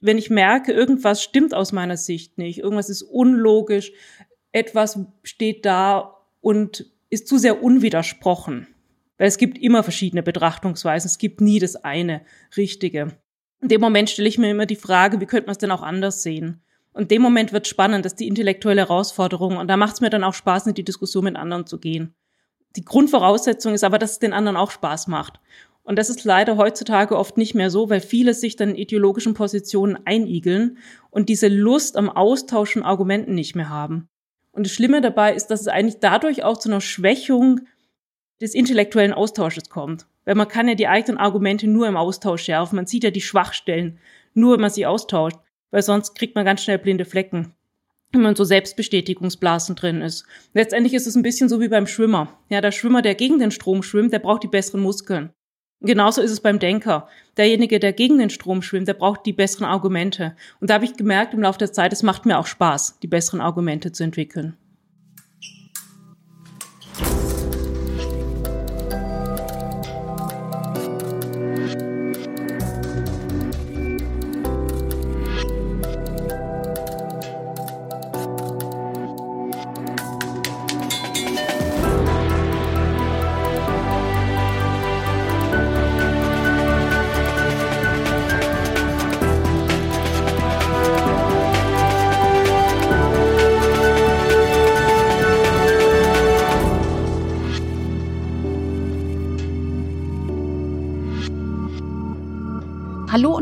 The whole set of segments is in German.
Wenn ich merke, irgendwas stimmt aus meiner Sicht nicht, irgendwas ist unlogisch, etwas steht da und ist zu sehr unwidersprochen. Weil es gibt immer verschiedene Betrachtungsweisen, es gibt nie das eine Richtige. In dem Moment stelle ich mir immer die Frage, wie könnte man es denn auch anders sehen? Und in dem Moment wird spannend, das ist die intellektuelle Herausforderung. Und da macht es mir dann auch Spaß, in die Diskussion mit anderen zu gehen. Die Grundvoraussetzung ist aber, dass es den anderen auch Spaß macht. Und das ist leider heutzutage oft nicht mehr so, weil viele sich dann in ideologischen Positionen einigeln und diese Lust am Austausch von Argumenten nicht mehr haben. Und das Schlimme dabei ist, dass es eigentlich dadurch auch zu einer Schwächung des intellektuellen Austausches kommt. Weil man kann ja die eigenen Argumente nur im Austausch schärfen. Man sieht ja die Schwachstellen, nur wenn man sie austauscht. Weil sonst kriegt man ganz schnell blinde Flecken wenn man so Selbstbestätigungsblasen drin ist. Letztendlich ist es ein bisschen so wie beim Schwimmer. Ja, der Schwimmer, der gegen den Strom schwimmt, der braucht die besseren Muskeln. Genauso ist es beim Denker. Derjenige, der gegen den Strom schwimmt, der braucht die besseren Argumente. Und da habe ich gemerkt im Laufe der Zeit, es macht mir auch Spaß, die besseren Argumente zu entwickeln.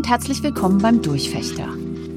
Und herzlich willkommen beim Durchfechter.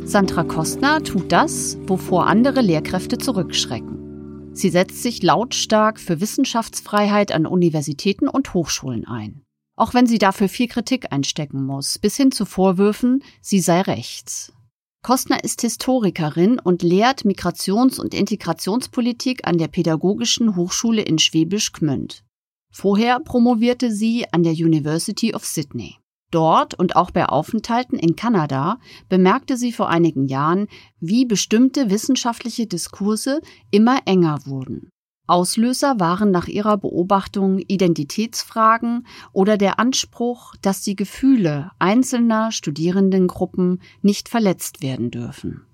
Sandra Kostner tut das, wovor andere Lehrkräfte zurückschrecken. Sie setzt sich lautstark für Wissenschaftsfreiheit an Universitäten und Hochschulen ein. Auch wenn sie dafür viel Kritik einstecken muss, bis hin zu Vorwürfen, sie sei rechts. Kostner ist Historikerin und lehrt Migrations- und Integrationspolitik an der Pädagogischen Hochschule in Schwäbisch Gmünd. Vorher promovierte sie an der University of Sydney. Dort und auch bei Aufenthalten in Kanada bemerkte sie vor einigen Jahren, wie bestimmte wissenschaftliche Diskurse immer enger wurden. Auslöser waren nach ihrer Beobachtung Identitätsfragen oder der Anspruch, dass die Gefühle einzelner Studierendengruppen nicht verletzt werden dürfen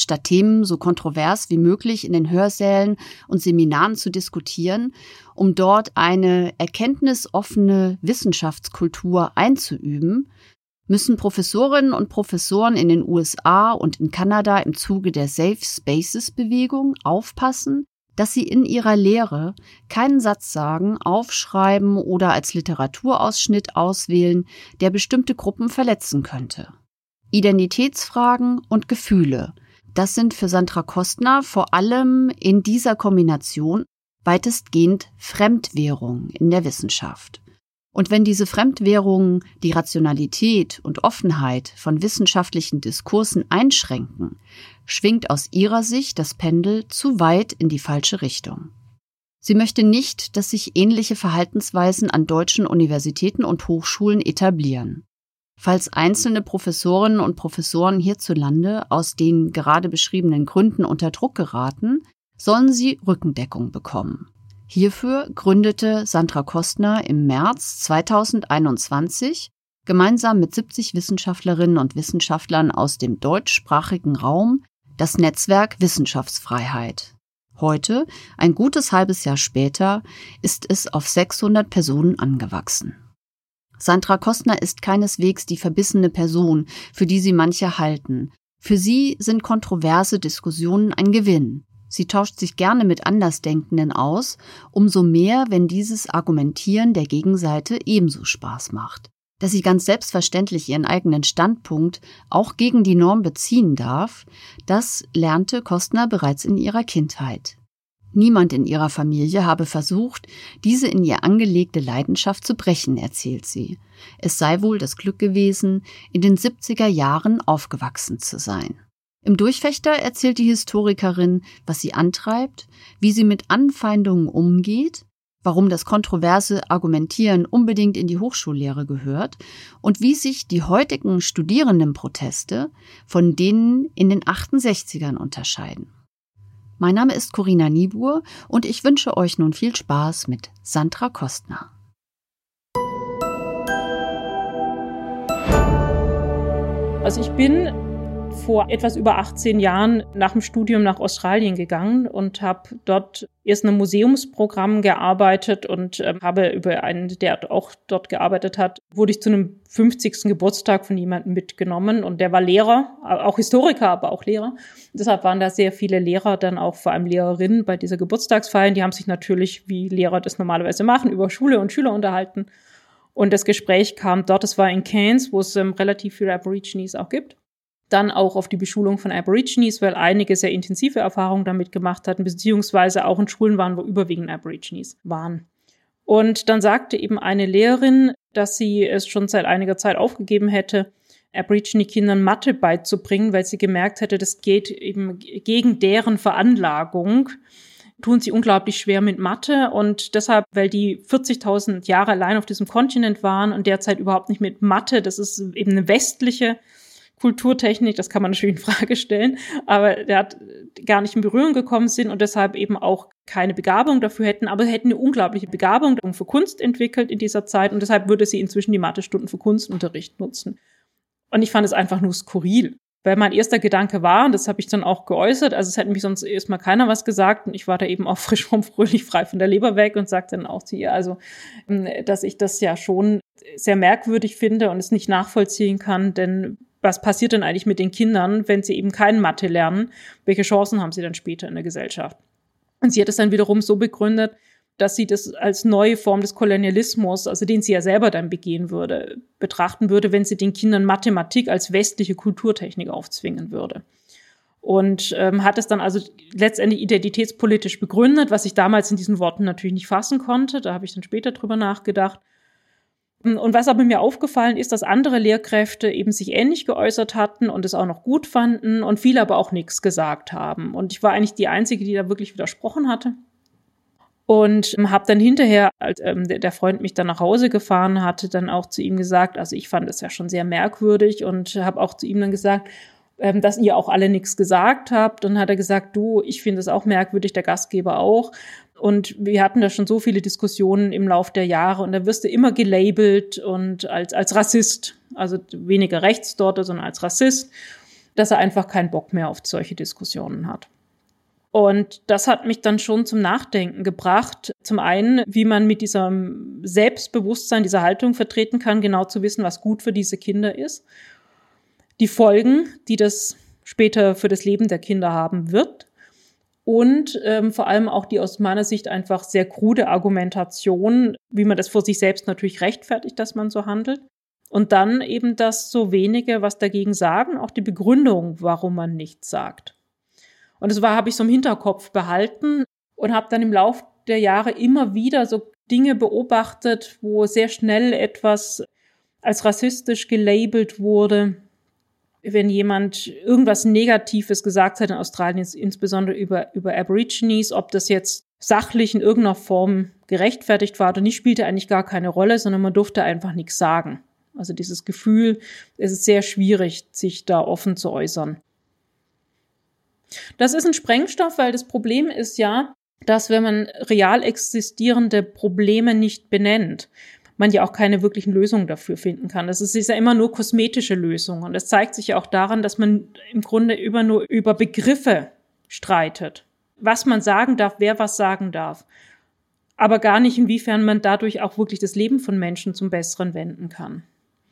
statt Themen so kontrovers wie möglich in den Hörsälen und Seminaren zu diskutieren, um dort eine erkenntnisoffene Wissenschaftskultur einzuüben, müssen Professorinnen und Professoren in den USA und in Kanada im Zuge der Safe Spaces Bewegung aufpassen, dass sie in ihrer Lehre keinen Satz sagen, aufschreiben oder als Literaturausschnitt auswählen, der bestimmte Gruppen verletzen könnte. Identitätsfragen und Gefühle das sind für Sandra Kostner vor allem in dieser Kombination weitestgehend Fremdwährungen in der Wissenschaft. Und wenn diese Fremdwährungen die Rationalität und Offenheit von wissenschaftlichen Diskursen einschränken, schwingt aus ihrer Sicht das Pendel zu weit in die falsche Richtung. Sie möchte nicht, dass sich ähnliche Verhaltensweisen an deutschen Universitäten und Hochschulen etablieren. Falls einzelne Professorinnen und Professoren hierzulande aus den gerade beschriebenen Gründen unter Druck geraten, sollen sie Rückendeckung bekommen. Hierfür gründete Sandra Kostner im März 2021 gemeinsam mit 70 Wissenschaftlerinnen und Wissenschaftlern aus dem deutschsprachigen Raum das Netzwerk Wissenschaftsfreiheit. Heute, ein gutes halbes Jahr später, ist es auf 600 Personen angewachsen. Sandra Kostner ist keineswegs die verbissene Person, für die sie manche halten. Für sie sind kontroverse Diskussionen ein Gewinn. Sie tauscht sich gerne mit Andersdenkenden aus, umso mehr, wenn dieses Argumentieren der Gegenseite ebenso Spaß macht. Dass sie ganz selbstverständlich ihren eigenen Standpunkt auch gegen die Norm beziehen darf, das lernte Kostner bereits in ihrer Kindheit. Niemand in ihrer Familie habe versucht, diese in ihr angelegte Leidenschaft zu brechen, erzählt sie. Es sei wohl das Glück gewesen, in den 70er Jahren aufgewachsen zu sein. Im Durchfechter erzählt die Historikerin, was sie antreibt, wie sie mit Anfeindungen umgeht, warum das kontroverse Argumentieren unbedingt in die Hochschullehre gehört und wie sich die heutigen Studierendenproteste von denen in den 68ern unterscheiden. Mein Name ist Corinna Niebuhr und ich wünsche euch nun viel Spaß mit Sandra Kostner. Also ich bin vor etwas über 18 Jahren nach dem Studium nach Australien gegangen und habe dort erst in einem Museumsprogramm gearbeitet und äh, habe über einen, der auch dort gearbeitet hat, wurde ich zu einem 50. Geburtstag von jemandem mitgenommen und der war Lehrer, auch Historiker, aber auch Lehrer. Deshalb waren da sehr viele Lehrer, dann auch vor allem Lehrerinnen bei dieser Geburtstagsfeier. Die haben sich natürlich, wie Lehrer das normalerweise machen, über Schule und Schüler unterhalten. Und das Gespräch kam dort, es war in Cairns, wo es ähm, relativ viele Aborigines auch gibt dann auch auf die Beschulung von Aborigines, weil einige sehr intensive Erfahrungen damit gemacht hatten, beziehungsweise auch in Schulen waren, wo überwiegend Aborigines waren. Und dann sagte eben eine Lehrerin, dass sie es schon seit einiger Zeit aufgegeben hätte, Aborigine-Kindern Mathe beizubringen, weil sie gemerkt hätte, das geht eben gegen deren Veranlagung tun sie unglaublich schwer mit Mathe und deshalb, weil die 40.000 Jahre allein auf diesem Kontinent waren und derzeit überhaupt nicht mit Mathe, das ist eben eine westliche Kulturtechnik, das kann man natürlich in Frage stellen, aber der hat gar nicht in Berührung gekommen sind und deshalb eben auch keine Begabung dafür hätten, aber hätten eine unglaubliche Begabung für Kunst entwickelt in dieser Zeit und deshalb würde sie inzwischen die Mathestunden für Kunstunterricht nutzen. Und ich fand es einfach nur skurril. Weil mein erster Gedanke war, und das habe ich dann auch geäußert, also es hätte mich sonst erstmal keiner was gesagt und ich war da eben auch frisch vom Fröhlich frei von der Leber weg und sagte dann auch zu ihr, also, ähm, dass ich das ja schon sehr merkwürdig finde und es nicht nachvollziehen kann, denn was passiert denn eigentlich mit den Kindern, wenn sie eben kein Mathe lernen? Welche Chancen haben sie dann später in der Gesellschaft? Und sie hat es dann wiederum so begründet, dass sie das als neue Form des Kolonialismus, also den sie ja selber dann begehen würde, betrachten würde, wenn sie den Kindern Mathematik als westliche Kulturtechnik aufzwingen würde. Und ähm, hat es dann also letztendlich identitätspolitisch begründet, was ich damals in diesen Worten natürlich nicht fassen konnte. Da habe ich dann später drüber nachgedacht. Und was aber mir aufgefallen ist, dass andere Lehrkräfte eben sich ähnlich geäußert hatten und es auch noch gut fanden und viele aber auch nichts gesagt haben. Und ich war eigentlich die Einzige, die da wirklich widersprochen hatte. Und habe dann hinterher, als ähm, der Freund mich dann nach Hause gefahren hatte, dann auch zu ihm gesagt, also ich fand es ja schon sehr merkwürdig und habe auch zu ihm dann gesagt, ähm, dass ihr auch alle nichts gesagt habt. Und hat er gesagt, du, ich finde es auch merkwürdig, der Gastgeber auch. Und wir hatten da schon so viele Diskussionen im Lauf der Jahre und da wirst du immer gelabelt und als, als Rassist, also weniger rechts dort, sondern als Rassist, dass er einfach keinen Bock mehr auf solche Diskussionen hat. Und das hat mich dann schon zum Nachdenken gebracht. Zum einen, wie man mit diesem Selbstbewusstsein, dieser Haltung vertreten kann, genau zu wissen, was gut für diese Kinder ist. Die Folgen, die das später für das Leben der Kinder haben wird und ähm, vor allem auch die aus meiner Sicht einfach sehr krude Argumentation, wie man das vor sich selbst natürlich rechtfertigt, dass man so handelt. Und dann eben das so wenige, was dagegen sagen, auch die Begründung, warum man nichts sagt. Und das war, habe ich so im Hinterkopf behalten und habe dann im Lauf der Jahre immer wieder so Dinge beobachtet, wo sehr schnell etwas als rassistisch gelabelt wurde, wenn jemand irgendwas Negatives gesagt hat in Australien, insbesondere über, über Aborigines, ob das jetzt sachlich in irgendeiner Form gerechtfertigt war oder nicht, spielte eigentlich gar keine Rolle, sondern man durfte einfach nichts sagen. Also dieses Gefühl, es ist sehr schwierig, sich da offen zu äußern. Das ist ein Sprengstoff, weil das Problem ist ja, dass wenn man real existierende Probleme nicht benennt, man ja auch keine wirklichen Lösungen dafür finden kann. Das ist, ist ja immer nur kosmetische Lösungen. Und das zeigt sich ja auch daran, dass man im Grunde immer nur über Begriffe streitet. Was man sagen darf, wer was sagen darf. Aber gar nicht, inwiefern man dadurch auch wirklich das Leben von Menschen zum Besseren wenden kann.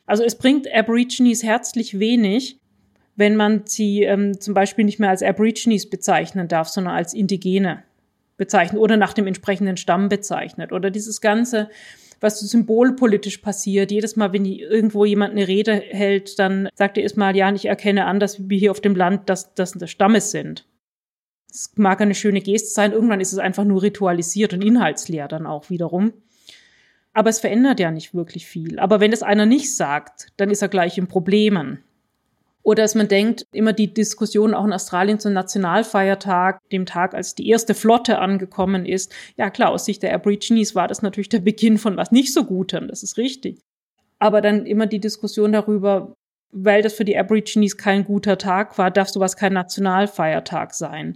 Also es bringt Aborigines herzlich wenig, wenn man sie ähm, zum Beispiel nicht mehr als Aborigines bezeichnen darf, sondern als Indigene bezeichnet oder nach dem entsprechenden Stamm bezeichnet. Oder dieses ganze was symbolpolitisch passiert. Jedes Mal, wenn irgendwo jemand eine Rede hält, dann sagt er erstmal, ja, ich erkenne an, dass wir hier auf dem Land das, das des Stammes sind. Es mag eine schöne Geste sein, irgendwann ist es einfach nur ritualisiert und inhaltsleer dann auch wiederum. Aber es verändert ja nicht wirklich viel. Aber wenn es einer nicht sagt, dann ist er gleich in Problemen. Oder dass man denkt, immer die Diskussion auch in Australien zum Nationalfeiertag, dem Tag, als die erste Flotte angekommen ist. Ja klar, aus Sicht der Aborigines war das natürlich der Beginn von was nicht so Gutem, das ist richtig. Aber dann immer die Diskussion darüber, weil das für die Aborigines kein guter Tag war, darf sowas kein Nationalfeiertag sein.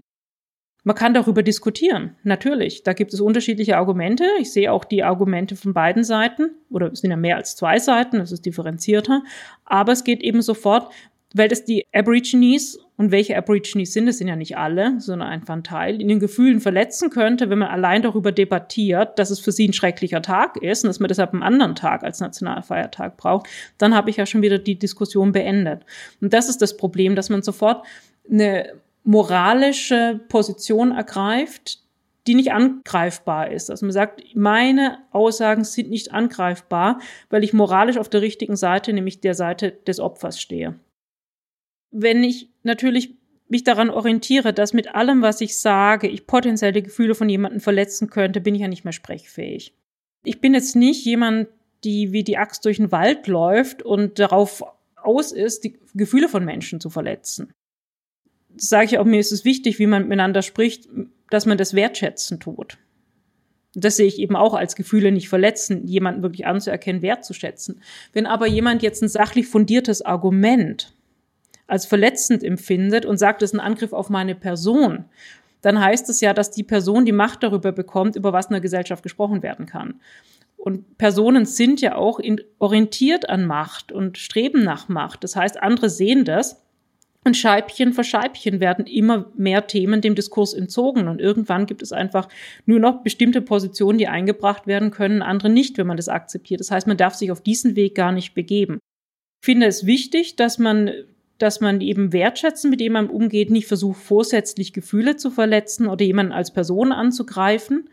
Man kann darüber diskutieren, natürlich. Da gibt es unterschiedliche Argumente. Ich sehe auch die Argumente von beiden Seiten, oder es sind ja mehr als zwei Seiten, das ist differenzierter. Aber es geht eben sofort, weil das die Aborigines und welche Aborigines sind, das sind ja nicht alle, sondern einfach ein Teil, in den Gefühlen verletzen könnte, wenn man allein darüber debattiert, dass es für sie ein schrecklicher Tag ist und dass man deshalb einen anderen Tag als Nationalfeiertag braucht, dann habe ich ja schon wieder die Diskussion beendet. Und das ist das Problem, dass man sofort eine moralische Position ergreift, die nicht angreifbar ist. Also man sagt, meine Aussagen sind nicht angreifbar, weil ich moralisch auf der richtigen Seite, nämlich der Seite des Opfers stehe wenn ich natürlich mich daran orientiere, dass mit allem, was ich sage, ich potenzielle Gefühle von jemandem verletzen könnte, bin ich ja nicht mehr sprechfähig. Ich bin jetzt nicht jemand, die wie die Axt durch den Wald läuft und darauf aus ist, die Gefühle von Menschen zu verletzen. Das sage ich auch, mir ist es wichtig, wie man miteinander spricht, dass man das wertschätzen tut. Das sehe ich eben auch als Gefühle nicht verletzen, jemanden wirklich anzuerkennen, wertzuschätzen. Wenn aber jemand jetzt ein sachlich fundiertes Argument als verletzend empfindet und sagt, es ist ein Angriff auf meine Person, dann heißt es ja, dass die Person die Macht darüber bekommt, über was in der Gesellschaft gesprochen werden kann. Und Personen sind ja auch orientiert an Macht und streben nach Macht. Das heißt, andere sehen das und Scheibchen für Scheibchen werden immer mehr Themen dem Diskurs entzogen. Und irgendwann gibt es einfach nur noch bestimmte Positionen, die eingebracht werden können, andere nicht, wenn man das akzeptiert. Das heißt, man darf sich auf diesen Weg gar nicht begeben. Ich finde es wichtig, dass man dass man eben wertschätzen, mit dem man umgeht, nicht versucht, vorsätzlich Gefühle zu verletzen oder jemanden als Person anzugreifen.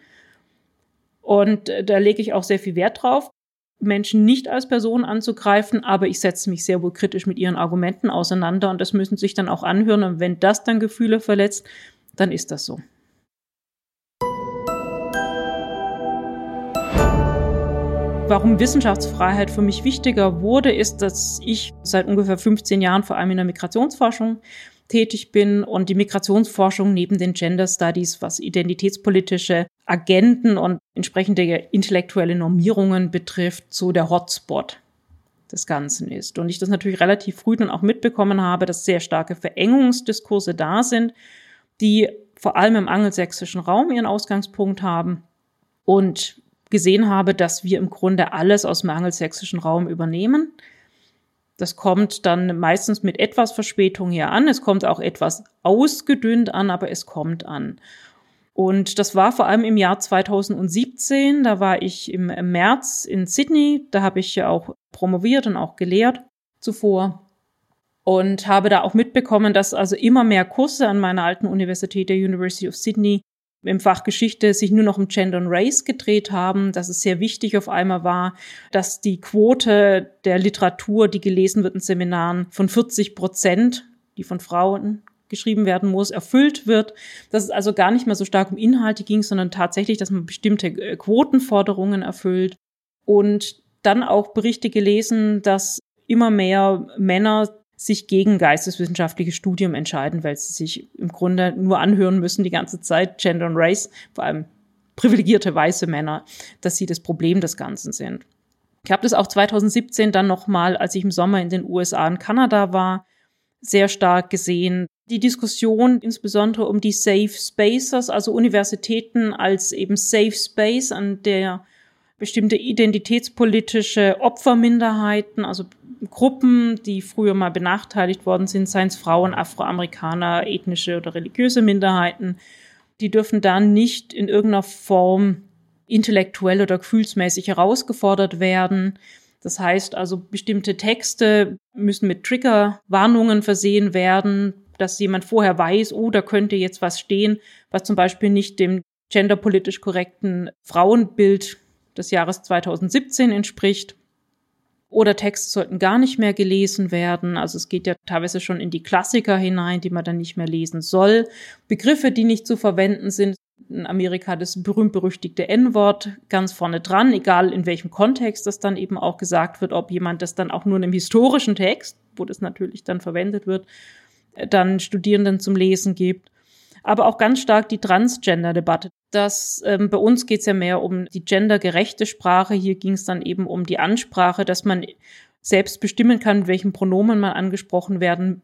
Und äh, da lege ich auch sehr viel Wert drauf, Menschen nicht als Person anzugreifen, aber ich setze mich sehr wohl kritisch mit ihren Argumenten auseinander und das müssen sich dann auch anhören. Und wenn das dann Gefühle verletzt, dann ist das so. Warum Wissenschaftsfreiheit für mich wichtiger wurde, ist, dass ich seit ungefähr 15 Jahren vor allem in der Migrationsforschung tätig bin und die Migrationsforschung neben den Gender Studies, was identitätspolitische Agenten und entsprechende intellektuelle Normierungen betrifft, so der Hotspot des Ganzen ist. Und ich das natürlich relativ früh dann auch mitbekommen habe, dass sehr starke Verengungsdiskurse da sind, die vor allem im angelsächsischen Raum ihren Ausgangspunkt haben und gesehen habe, dass wir im Grunde alles aus dem angelsächsischen Raum übernehmen. Das kommt dann meistens mit etwas Verspätung hier an. Es kommt auch etwas ausgedünnt an, aber es kommt an. Und das war vor allem im Jahr 2017. Da war ich im März in Sydney. Da habe ich ja auch promoviert und auch gelehrt zuvor. Und habe da auch mitbekommen, dass also immer mehr Kurse an meiner alten Universität, der University of Sydney, im Fach Geschichte sich nur noch um Gender und Race gedreht haben, dass es sehr wichtig auf einmal war, dass die Quote der Literatur, die gelesen wird in Seminaren, von 40 Prozent, die von Frauen geschrieben werden muss, erfüllt wird, dass es also gar nicht mehr so stark um Inhalte ging, sondern tatsächlich, dass man bestimmte äh, Quotenforderungen erfüllt. Und dann auch Berichte gelesen, dass immer mehr Männer sich gegen geisteswissenschaftliches Studium entscheiden, weil sie sich im Grunde nur anhören müssen die ganze Zeit, Gender und Race, vor allem privilegierte weiße Männer, dass sie das Problem des Ganzen sind. Ich habe das auch 2017 dann nochmal, als ich im Sommer in den USA und Kanada war, sehr stark gesehen. Die Diskussion insbesondere um die Safe Spaces, also Universitäten als eben Safe Space, an der bestimmte identitätspolitische Opferminderheiten, also Gruppen, die früher mal benachteiligt worden sind, seien es Frauen, Afroamerikaner, ethnische oder religiöse Minderheiten, die dürfen dann nicht in irgendeiner Form intellektuell oder gefühlsmäßig herausgefordert werden. Das heißt also, bestimmte Texte müssen mit Triggerwarnungen versehen werden, dass jemand vorher weiß, oh, da könnte jetzt was stehen, was zum Beispiel nicht dem genderpolitisch korrekten Frauenbild des Jahres 2017 entspricht. Oder Texte sollten gar nicht mehr gelesen werden. Also es geht ja teilweise schon in die Klassiker hinein, die man dann nicht mehr lesen soll. Begriffe, die nicht zu verwenden sind. In Amerika das berühmt-berüchtigte N-Wort ganz vorne dran, egal in welchem Kontext das dann eben auch gesagt wird, ob jemand das dann auch nur in einem historischen Text, wo das natürlich dann verwendet wird, dann Studierenden zum Lesen gibt aber auch ganz stark die Transgender-Debatte. Das ähm, bei uns geht es ja mehr um die gendergerechte Sprache. Hier ging es dann eben um die Ansprache, dass man selbst bestimmen kann, mit welchem Pronomen man angesprochen werden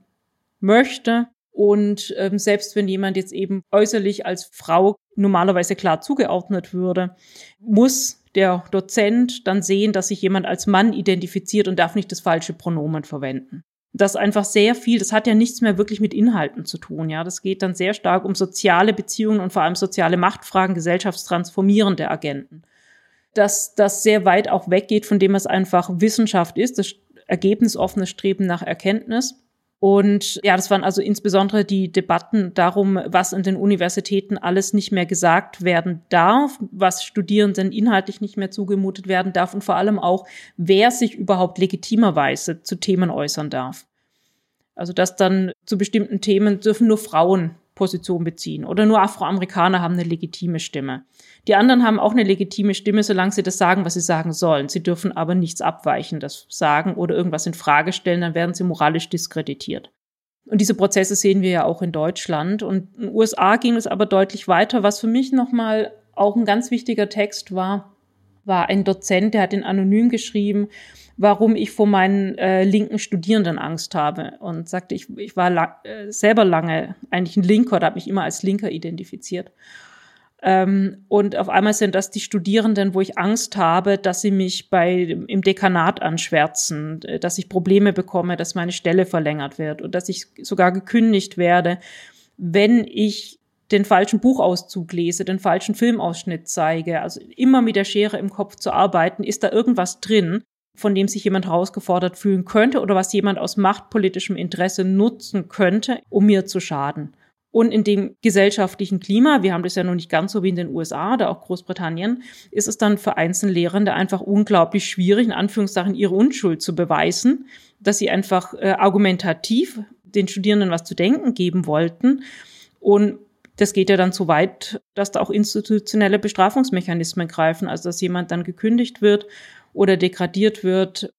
möchte. Und ähm, selbst wenn jemand jetzt eben äußerlich als Frau normalerweise klar zugeordnet würde, muss der Dozent dann sehen, dass sich jemand als Mann identifiziert und darf nicht das falsche Pronomen verwenden. Das einfach sehr viel, das hat ja nichts mehr wirklich mit Inhalten zu tun, ja. Das geht dann sehr stark um soziale Beziehungen und vor allem soziale Machtfragen, gesellschaftstransformierende Agenten. Dass das sehr weit auch weggeht von dem, was einfach Wissenschaft ist, das ergebnisoffene Streben nach Erkenntnis. Und ja, das waren also insbesondere die Debatten darum, was in den Universitäten alles nicht mehr gesagt werden darf, was Studierenden inhaltlich nicht mehr zugemutet werden darf und vor allem auch, wer sich überhaupt legitimerweise zu Themen äußern darf. Also dass dann zu bestimmten Themen dürfen nur Frauen Position beziehen oder nur Afroamerikaner haben eine legitime Stimme. Die anderen haben auch eine legitime Stimme, solange sie das sagen, was sie sagen sollen. Sie dürfen aber nichts Abweichendes sagen oder irgendwas in Frage stellen, dann werden sie moralisch diskreditiert. Und diese Prozesse sehen wir ja auch in Deutschland. Und in den USA ging es aber deutlich weiter. Was für mich nochmal auch ein ganz wichtiger Text war, war ein Dozent, der hat in Anonym geschrieben, warum ich vor meinen äh, linken Studierenden Angst habe. Und sagte, ich, ich war lang, äh, selber lange eigentlich ein Linker oder habe mich immer als Linker identifiziert. Ähm, und auf einmal sind das die Studierenden, wo ich Angst habe, dass sie mich bei, im Dekanat anschwärzen, äh, dass ich Probleme bekomme, dass meine Stelle verlängert wird und dass ich sogar gekündigt werde, wenn ich den falschen Buchauszug lese, den falschen Filmausschnitt zeige, also immer mit der Schere im Kopf zu arbeiten, ist da irgendwas drin, von dem sich jemand herausgefordert fühlen könnte oder was jemand aus machtpolitischem Interesse nutzen könnte, um mir zu schaden. Und in dem gesellschaftlichen Klima, wir haben das ja noch nicht ganz so wie in den USA oder auch Großbritannien, ist es dann für Einzellehrende einfach unglaublich schwierig, in Anführungszeichen ihre Unschuld zu beweisen, dass sie einfach äh, argumentativ den Studierenden was zu denken geben wollten. Und das geht ja dann so weit, dass da auch institutionelle Bestrafungsmechanismen greifen, also dass jemand dann gekündigt wird oder degradiert wird.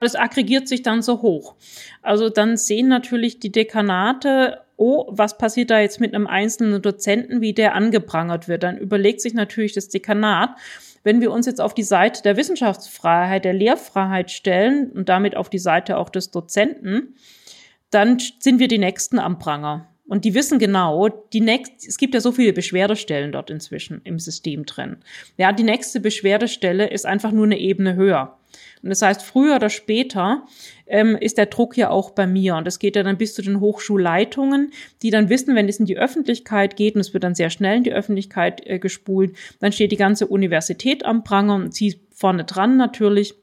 Das aggregiert sich dann so hoch. Also dann sehen natürlich die Dekanate, oh, was passiert da jetzt mit einem einzelnen Dozenten, wie der angeprangert wird. Dann überlegt sich natürlich das Dekanat, wenn wir uns jetzt auf die Seite der Wissenschaftsfreiheit, der Lehrfreiheit stellen und damit auf die Seite auch des Dozenten, dann sind wir die Nächsten am Pranger. Und die wissen genau, die nächste, es gibt ja so viele Beschwerdestellen dort inzwischen im System drin. Ja, die nächste Beschwerdestelle ist einfach nur eine Ebene höher. Und das heißt, früher oder später ähm, ist der Druck ja auch bei mir. Und das geht ja dann bis zu den Hochschulleitungen, die dann wissen, wenn es in die Öffentlichkeit geht, und es wird dann sehr schnell in die Öffentlichkeit äh, gespult, dann steht die ganze Universität am Pranger und sie vorne dran natürlich.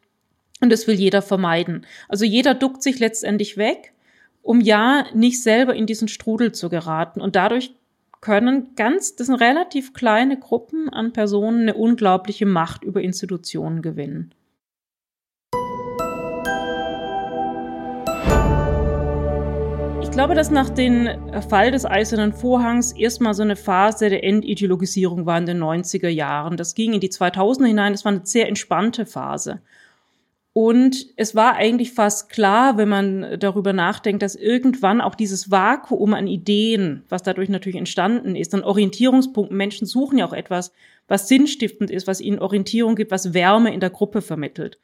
Und das will jeder vermeiden. Also jeder duckt sich letztendlich weg um ja nicht selber in diesen Strudel zu geraten. Und dadurch können ganz, das sind relativ kleine Gruppen an Personen eine unglaubliche Macht über Institutionen gewinnen. Ich glaube, dass nach dem Fall des Eisernen Vorhangs erstmal so eine Phase der Entideologisierung war in den 90er Jahren. Das ging in die 2000er hinein. Das war eine sehr entspannte Phase. Und es war eigentlich fast klar, wenn man darüber nachdenkt, dass irgendwann auch dieses Vakuum an Ideen, was dadurch natürlich entstanden ist, an Orientierungspunkten, Menschen suchen ja auch etwas, was sinnstiftend ist, was ihnen Orientierung gibt, was Wärme in der Gruppe vermittelt,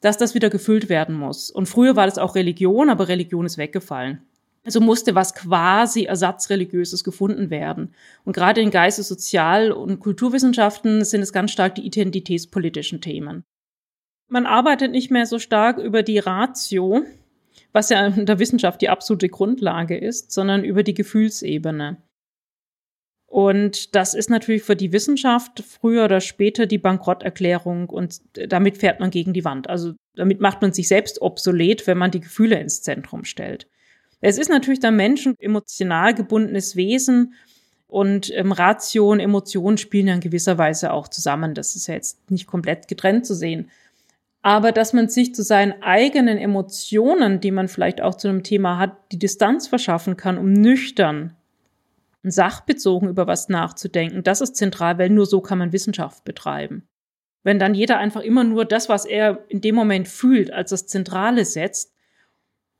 dass das wieder gefüllt werden muss. Und früher war das auch Religion, aber Religion ist weggefallen. Also musste was quasi ersatzreligiöses gefunden werden. Und gerade in Geistes-, Sozial- und Kulturwissenschaften sind es ganz stark die identitätspolitischen Themen. Man arbeitet nicht mehr so stark über die Ratio, was ja in der Wissenschaft die absolute Grundlage ist, sondern über die Gefühlsebene. Und das ist natürlich für die Wissenschaft früher oder später die Bankrotterklärung und damit fährt man gegen die Wand. Also damit macht man sich selbst obsolet, wenn man die Gefühle ins Zentrum stellt. Es ist natürlich der Mensch ein emotional gebundenes Wesen und ähm, Ratio und Emotionen spielen ja in gewisser Weise auch zusammen. Das ist ja jetzt nicht komplett getrennt zu sehen aber dass man sich zu seinen eigenen Emotionen, die man vielleicht auch zu einem Thema hat, die Distanz verschaffen kann, um nüchtern und sachbezogen über was nachzudenken, das ist zentral, weil nur so kann man Wissenschaft betreiben. Wenn dann jeder einfach immer nur das, was er in dem Moment fühlt, als das Zentrale setzt,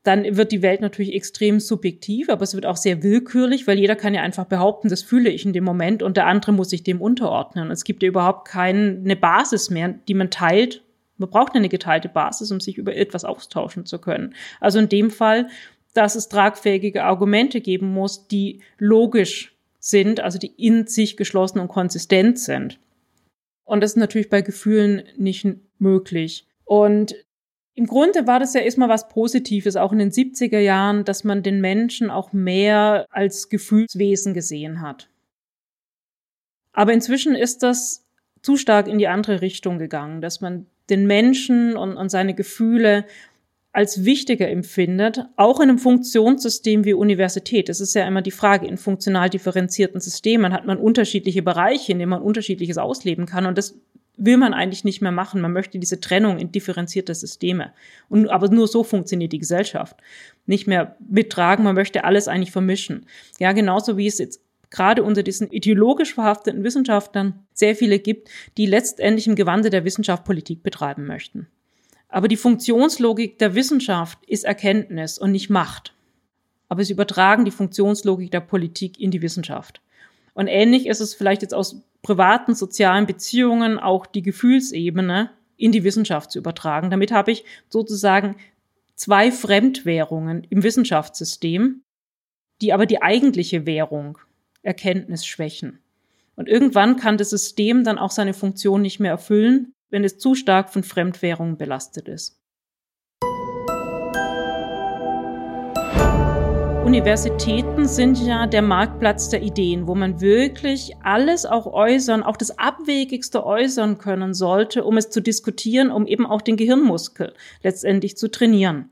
dann wird die Welt natürlich extrem subjektiv, aber es wird auch sehr willkürlich, weil jeder kann ja einfach behaupten, das fühle ich in dem Moment und der andere muss sich dem unterordnen. Es gibt ja überhaupt keine Basis mehr, die man teilt man braucht eine geteilte Basis, um sich über etwas austauschen zu können. Also in dem Fall, dass es tragfähige Argumente geben muss, die logisch sind, also die in sich geschlossen und konsistent sind. Und das ist natürlich bei Gefühlen nicht möglich. Und im Grunde war das ja erstmal was Positives, auch in den 70er Jahren, dass man den Menschen auch mehr als Gefühlswesen gesehen hat. Aber inzwischen ist das zu stark in die andere Richtung gegangen, dass man den Menschen und, und seine Gefühle als wichtiger empfindet, auch in einem Funktionssystem wie Universität. Das ist ja immer die Frage, in funktional differenzierten Systemen hat man unterschiedliche Bereiche, in denen man unterschiedliches ausleben kann. Und das will man eigentlich nicht mehr machen. Man möchte diese Trennung in differenzierte Systeme. Und, aber nur so funktioniert die Gesellschaft. Nicht mehr mittragen, man möchte alles eigentlich vermischen. Ja, genauso wie es jetzt gerade unter diesen ideologisch verhafteten Wissenschaftlern sehr viele gibt, die letztendlich im Gewande der Wissenschaft Politik betreiben möchten. Aber die Funktionslogik der Wissenschaft ist Erkenntnis und nicht Macht. Aber sie übertragen die Funktionslogik der Politik in die Wissenschaft. Und ähnlich ist es vielleicht jetzt aus privaten sozialen Beziehungen auch die Gefühlsebene in die Wissenschaft zu übertragen. Damit habe ich sozusagen zwei Fremdwährungen im Wissenschaftssystem, die aber die eigentliche Währung Erkenntnis schwächen. Und irgendwann kann das System dann auch seine Funktion nicht mehr erfüllen, wenn es zu stark von Fremdwährungen belastet ist. Universitäten sind ja der Marktplatz der Ideen, wo man wirklich alles auch äußern, auch das Abwegigste äußern können sollte, um es zu diskutieren, um eben auch den Gehirnmuskel letztendlich zu trainieren.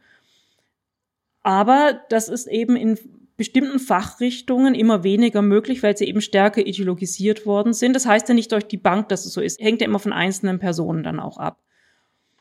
Aber das ist eben in bestimmten Fachrichtungen immer weniger möglich, weil sie eben stärker ideologisiert worden sind. Das heißt ja nicht durch die Bank, dass es so ist. Hängt ja immer von einzelnen Personen dann auch ab.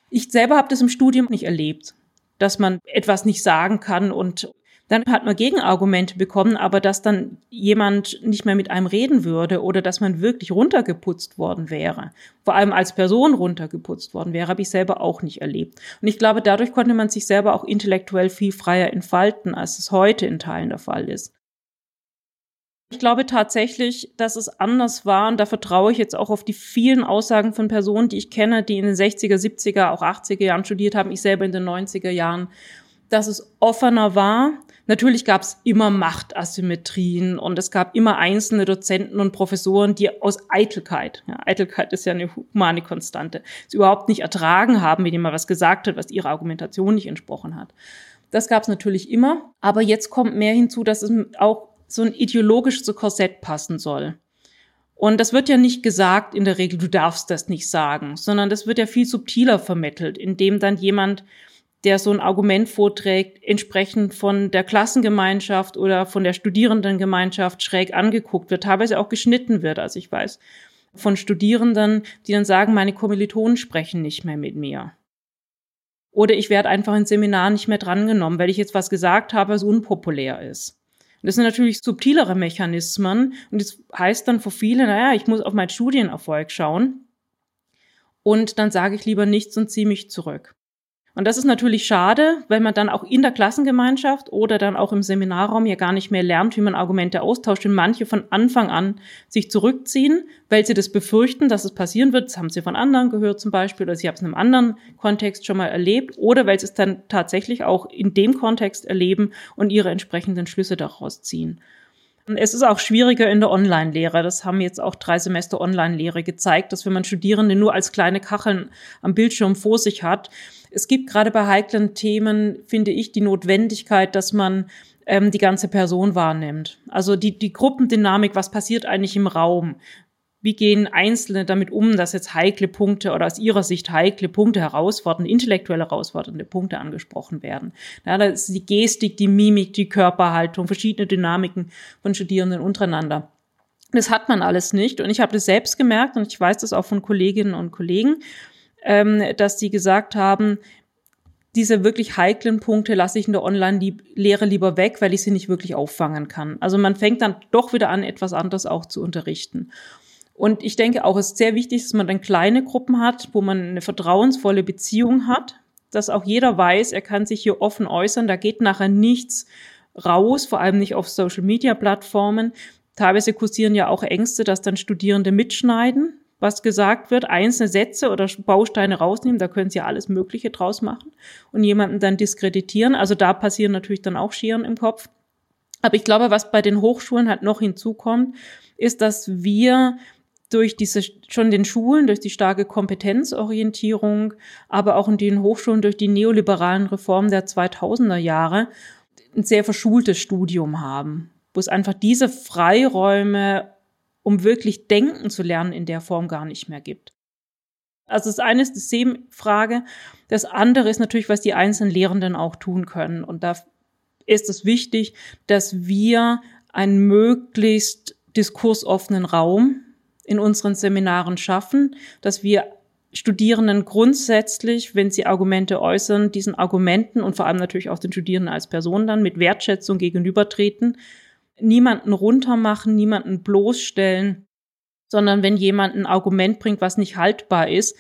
Ich selber habe das im Studium nicht erlebt, dass man etwas nicht sagen kann und dann hat man Gegenargumente bekommen, aber dass dann jemand nicht mehr mit einem reden würde oder dass man wirklich runtergeputzt worden wäre, vor allem als Person runtergeputzt worden wäre, habe ich selber auch nicht erlebt. Und ich glaube, dadurch konnte man sich selber auch intellektuell viel freier entfalten, als es heute in Teilen der Fall ist. Ich glaube tatsächlich, dass es anders war und da vertraue ich jetzt auch auf die vielen Aussagen von Personen, die ich kenne, die in den 60er, 70er, auch 80er Jahren studiert haben, ich selber in den 90er Jahren, dass es offener war, Natürlich gab es immer Machtasymmetrien und es gab immer einzelne Dozenten und Professoren, die aus Eitelkeit, ja, Eitelkeit ist ja eine humane Konstante, es überhaupt nicht ertragen haben, wenn jemand was gesagt hat, was ihrer Argumentation nicht entsprochen hat. Das gab es natürlich immer, aber jetzt kommt mehr hinzu, dass es auch so ein ideologisches Korsett passen soll. Und das wird ja nicht gesagt in der Regel, du darfst das nicht sagen, sondern das wird ja viel subtiler vermittelt, indem dann jemand der so ein Argument vorträgt, entsprechend von der Klassengemeinschaft oder von der Studierendengemeinschaft schräg angeguckt wird, teilweise auch geschnitten wird, als ich weiß, von Studierenden, die dann sagen, meine Kommilitonen sprechen nicht mehr mit mir. Oder ich werde einfach in Seminar nicht mehr drangenommen, weil ich jetzt was gesagt habe, was unpopulär ist. Und das sind natürlich subtilere Mechanismen und das heißt dann für viele, naja, ich muss auf meinen Studienerfolg schauen und dann sage ich lieber nichts und ziehe mich zurück. Und das ist natürlich schade, weil man dann auch in der Klassengemeinschaft oder dann auch im Seminarraum ja gar nicht mehr lernt, wie man Argumente austauscht und manche von Anfang an sich zurückziehen, weil sie das befürchten, dass es passieren wird. Das haben sie von anderen gehört zum Beispiel oder sie haben es in einem anderen Kontext schon mal erlebt oder weil sie es dann tatsächlich auch in dem Kontext erleben und ihre entsprechenden Schlüsse daraus ziehen. Es ist auch schwieriger in der Online-Lehre. Das haben jetzt auch drei Semester Online-Lehre gezeigt, dass wenn man Studierende nur als kleine Kacheln am Bildschirm vor sich hat, es gibt gerade bei heiklen Themen, finde ich, die Notwendigkeit, dass man ähm, die ganze Person wahrnimmt. Also die, die Gruppendynamik, was passiert eigentlich im Raum? Wie gehen Einzelne damit um, dass jetzt heikle Punkte oder aus ihrer Sicht heikle Punkte herausfordernde, intellektuell herausfordernde Punkte angesprochen werden? Ja, da ist die Gestik, die Mimik, die Körperhaltung, verschiedene Dynamiken von Studierenden untereinander. Das hat man alles nicht. Und ich habe das selbst gemerkt und ich weiß das auch von Kolleginnen und Kollegen ähm, dass sie gesagt haben, diese wirklich heiklen Punkte lasse ich in der Online-Lehre lieber weg, weil ich sie nicht wirklich auffangen kann. Also man fängt dann doch wieder an, etwas anderes auch zu unterrichten. Und ich denke auch, es ist sehr wichtig, dass man dann kleine Gruppen hat, wo man eine vertrauensvolle Beziehung hat, dass auch jeder weiß, er kann sich hier offen äußern, da geht nachher nichts raus, vor allem nicht auf Social-Media-Plattformen. Teilweise kursieren ja auch Ängste, dass dann Studierende mitschneiden, was gesagt wird, einzelne Sätze oder Bausteine rausnehmen, da können sie alles Mögliche draus machen und jemanden dann diskreditieren. Also da passieren natürlich dann auch Scheren im Kopf. Aber ich glaube, was bei den Hochschulen halt noch hinzukommt, ist, dass wir durch diese schon den Schulen, durch die starke Kompetenzorientierung, aber auch in den Hochschulen durch die neoliberalen Reformen der 2000er Jahre ein sehr verschultes Studium haben, wo es einfach diese Freiräume, um wirklich denken zu lernen, in der Form gar nicht mehr gibt. Also das eine ist die Systemfrage, das andere ist natürlich, was die einzelnen Lehrenden auch tun können. Und da ist es wichtig, dass wir einen möglichst diskursoffenen Raum in unseren Seminaren schaffen, dass wir Studierenden grundsätzlich, wenn sie Argumente äußern, diesen Argumenten und vor allem natürlich auch den Studierenden als Personen dann mit Wertschätzung gegenübertreten, niemanden runtermachen, niemanden bloßstellen, sondern wenn jemand ein Argument bringt, was nicht haltbar ist,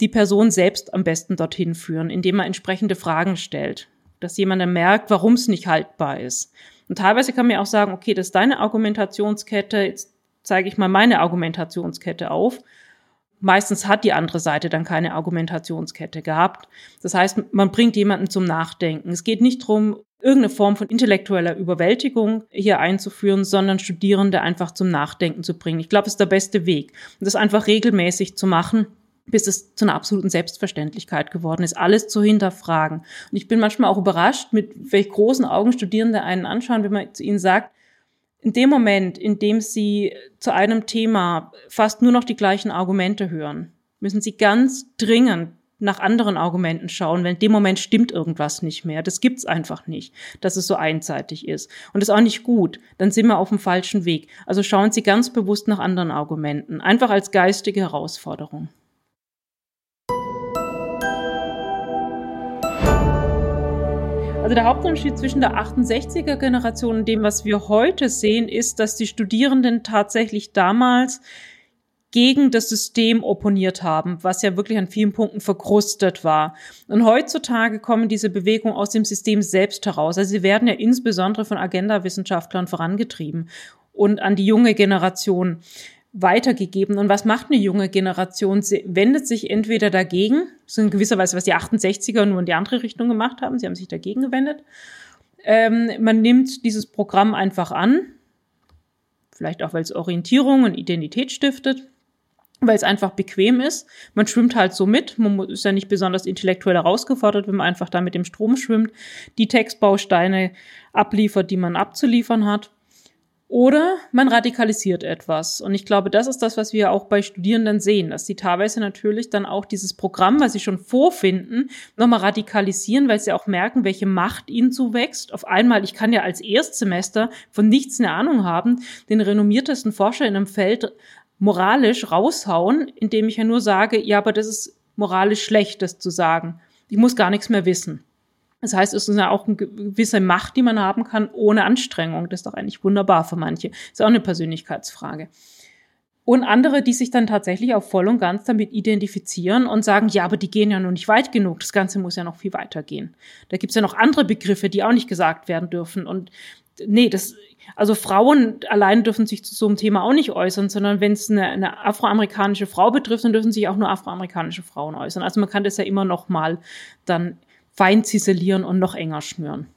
die Person selbst am besten dorthin führen, indem man entsprechende Fragen stellt, dass jemand dann merkt, warum es nicht haltbar ist. Und teilweise kann man ja auch sagen, okay, das ist deine Argumentationskette, jetzt zeige ich mal meine Argumentationskette auf. Meistens hat die andere Seite dann keine Argumentationskette gehabt. Das heißt, man bringt jemanden zum Nachdenken. Es geht nicht darum, irgendeine Form von intellektueller Überwältigung hier einzuführen, sondern Studierende einfach zum Nachdenken zu bringen. Ich glaube, es ist der beste Weg. Und das einfach regelmäßig zu machen, bis es zu einer absoluten Selbstverständlichkeit geworden ist, alles zu hinterfragen. Und ich bin manchmal auch überrascht, mit welch großen Augen Studierende einen anschauen, wenn man zu ihnen sagt, in dem Moment, in dem Sie zu einem Thema fast nur noch die gleichen Argumente hören, müssen Sie ganz dringend nach anderen Argumenten schauen, weil in dem Moment stimmt irgendwas nicht mehr. Das gibt's einfach nicht, dass es so einseitig ist. Und das ist auch nicht gut. Dann sind wir auf dem falschen Weg. Also schauen Sie ganz bewusst nach anderen Argumenten. Einfach als geistige Herausforderung. Also der Hauptunterschied zwischen der 68er Generation und dem, was wir heute sehen, ist, dass die Studierenden tatsächlich damals gegen das System opponiert haben, was ja wirklich an vielen Punkten verkrustet war. Und heutzutage kommen diese Bewegungen aus dem System selbst heraus. Also sie werden ja insbesondere von Agenda-Wissenschaftlern vorangetrieben und an die junge Generation weitergegeben. Und was macht eine junge Generation? Sie wendet sich entweder dagegen, so in gewisser Weise, was die 68er nur in die andere Richtung gemacht haben, sie haben sich dagegen gewendet. Ähm, man nimmt dieses Programm einfach an, vielleicht auch, weil es Orientierung und Identität stiftet, weil es einfach bequem ist. Man schwimmt halt so mit, man ist ja nicht besonders intellektuell herausgefordert, wenn man einfach da mit dem Strom schwimmt, die Textbausteine abliefert, die man abzuliefern hat. Oder man radikalisiert etwas. Und ich glaube, das ist das, was wir auch bei Studierenden sehen, dass sie teilweise natürlich dann auch dieses Programm, was sie schon vorfinden, nochmal radikalisieren, weil sie auch merken, welche Macht ihnen zuwächst. Auf einmal, ich kann ja als Erstsemester von nichts eine Ahnung haben, den renommiertesten Forscher in einem Feld moralisch raushauen, indem ich ja nur sage, ja, aber das ist moralisch schlecht, das zu sagen. Ich muss gar nichts mehr wissen. Das heißt, es ist ja auch eine gewisse Macht, die man haben kann, ohne Anstrengung. Das ist doch eigentlich wunderbar für manche. Ist auch eine Persönlichkeitsfrage. Und andere, die sich dann tatsächlich auch voll und ganz damit identifizieren und sagen, ja, aber die gehen ja noch nicht weit genug. Das Ganze muss ja noch viel weiter gehen. Da gibt's ja noch andere Begriffe, die auch nicht gesagt werden dürfen. Und nee, das, also Frauen allein dürfen sich zu so einem Thema auch nicht äußern, sondern wenn es eine, eine afroamerikanische Frau betrifft, dann dürfen sich auch nur afroamerikanische Frauen äußern. Also man kann das ja immer noch mal dann fein ziselieren und noch enger schnüren.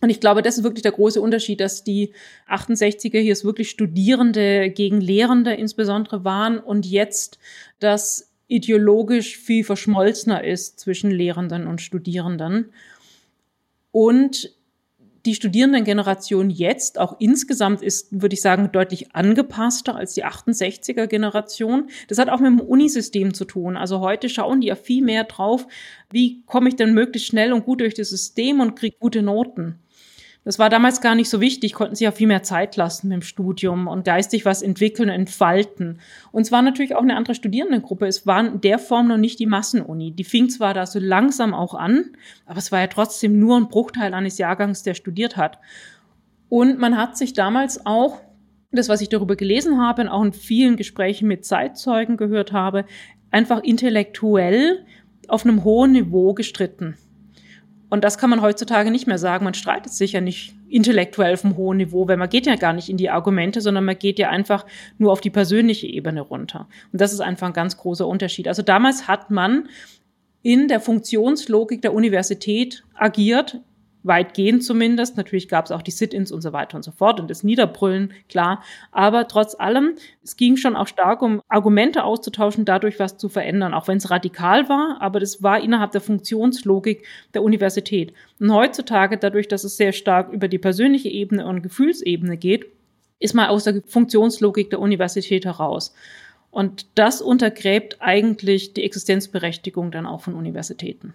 Und ich glaube, das ist wirklich der große Unterschied, dass die 68er hier wirklich Studierende gegen Lehrende insbesondere waren und jetzt das ideologisch viel verschmolzener ist zwischen Lehrenden und Studierenden. Und die Studierendengeneration jetzt auch insgesamt ist, würde ich sagen, deutlich angepasster als die 68er Generation. Das hat auch mit dem Unisystem zu tun. Also heute schauen die ja viel mehr drauf, wie komme ich denn möglichst schnell und gut durch das System und kriege gute Noten. Das war damals gar nicht so wichtig, konnten sich ja viel mehr Zeit lassen im Studium und geistig was entwickeln, entfalten. Und es war natürlich auch eine andere Studierendengruppe. Es war in der Form noch nicht die Massenuni. Die fing zwar da so langsam auch an, aber es war ja trotzdem nur ein Bruchteil eines Jahrgangs, der studiert hat. Und man hat sich damals auch das, was ich darüber gelesen habe und auch in vielen Gesprächen mit Zeitzeugen gehört habe, einfach intellektuell auf einem hohen Niveau gestritten. Und das kann man heutzutage nicht mehr sagen. Man streitet sich ja nicht intellektuell auf einem hohen Niveau, weil man geht ja gar nicht in die Argumente, sondern man geht ja einfach nur auf die persönliche Ebene runter. Und das ist einfach ein ganz großer Unterschied. Also damals hat man in der Funktionslogik der Universität agiert, weitgehend zumindest. Natürlich gab es auch die Sit-ins und so weiter und so fort und das Niederbrüllen, klar. Aber trotz allem, es ging schon auch stark um Argumente auszutauschen, dadurch was zu verändern, auch wenn es radikal war, aber das war innerhalb der Funktionslogik der Universität. Und heutzutage, dadurch, dass es sehr stark über die persönliche Ebene und Gefühlsebene geht, ist man aus der Funktionslogik der Universität heraus. Und das untergräbt eigentlich die Existenzberechtigung dann auch von Universitäten.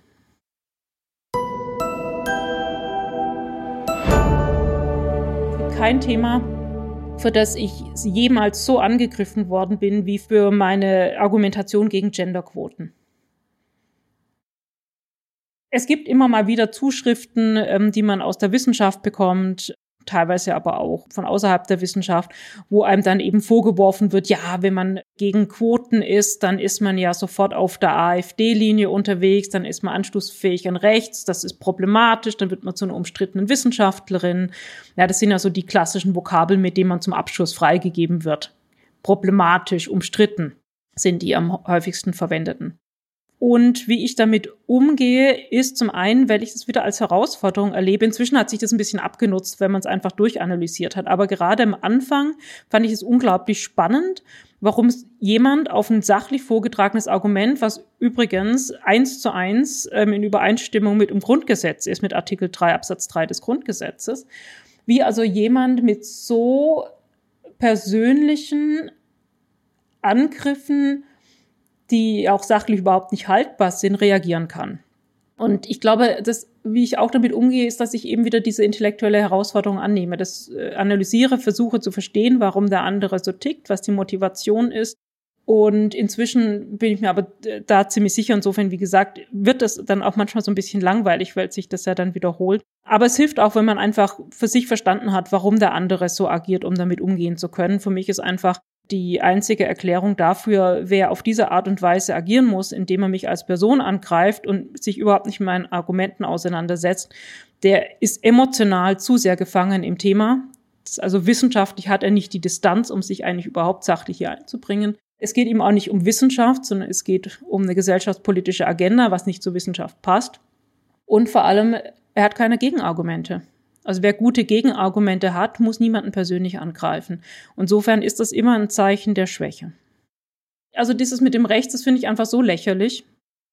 Kein Thema, für das ich jemals so angegriffen worden bin wie für meine Argumentation gegen Genderquoten. Es gibt immer mal wieder Zuschriften, ähm, die man aus der Wissenschaft bekommt, teilweise aber auch von außerhalb der Wissenschaft, wo einem dann eben vorgeworfen wird, ja, wenn man gegen Quoten ist, dann ist man ja sofort auf der AfD-Linie unterwegs, dann ist man anschlussfähig an rechts, das ist problematisch, dann wird man zu einer umstrittenen Wissenschaftlerin. Ja, das sind ja so die klassischen Vokabeln, mit denen man zum Abschluss freigegeben wird. Problematisch, umstritten sind die am häufigsten verwendeten. Und wie ich damit umgehe, ist zum einen, weil ich das wieder als Herausforderung erlebe. Inzwischen hat sich das ein bisschen abgenutzt, wenn man es einfach durchanalysiert hat. Aber gerade am Anfang fand ich es unglaublich spannend, warum jemand auf ein sachlich vorgetragenes Argument, was übrigens eins zu eins ähm, in Übereinstimmung mit dem Grundgesetz ist, mit Artikel 3 Absatz 3 des Grundgesetzes, wie also jemand mit so persönlichen Angriffen die auch sachlich überhaupt nicht haltbar sind, reagieren kann. Und ich glaube, dass, wie ich auch damit umgehe, ist, dass ich eben wieder diese intellektuelle Herausforderung annehme, das äh, analysiere, versuche zu verstehen, warum der andere so tickt, was die Motivation ist. Und inzwischen bin ich mir aber äh, da ziemlich sicher, insofern, wie gesagt, wird das dann auch manchmal so ein bisschen langweilig, weil sich das ja dann wiederholt. Aber es hilft auch, wenn man einfach für sich verstanden hat, warum der andere so agiert, um damit umgehen zu können. Für mich ist einfach die einzige Erklärung dafür, wer auf diese Art und Weise agieren muss, indem er mich als Person angreift und sich überhaupt nicht mit meinen Argumenten auseinandersetzt, der ist emotional zu sehr gefangen im Thema. Also wissenschaftlich hat er nicht die Distanz, um sich eigentlich überhaupt sachlich hier einzubringen. Es geht ihm auch nicht um Wissenschaft, sondern es geht um eine gesellschaftspolitische Agenda, was nicht zur Wissenschaft passt. Und vor allem, er hat keine Gegenargumente. Also wer gute Gegenargumente hat, muss niemanden persönlich angreifen. Insofern ist das immer ein Zeichen der Schwäche. Also dieses mit dem Rechts, das finde ich einfach so lächerlich.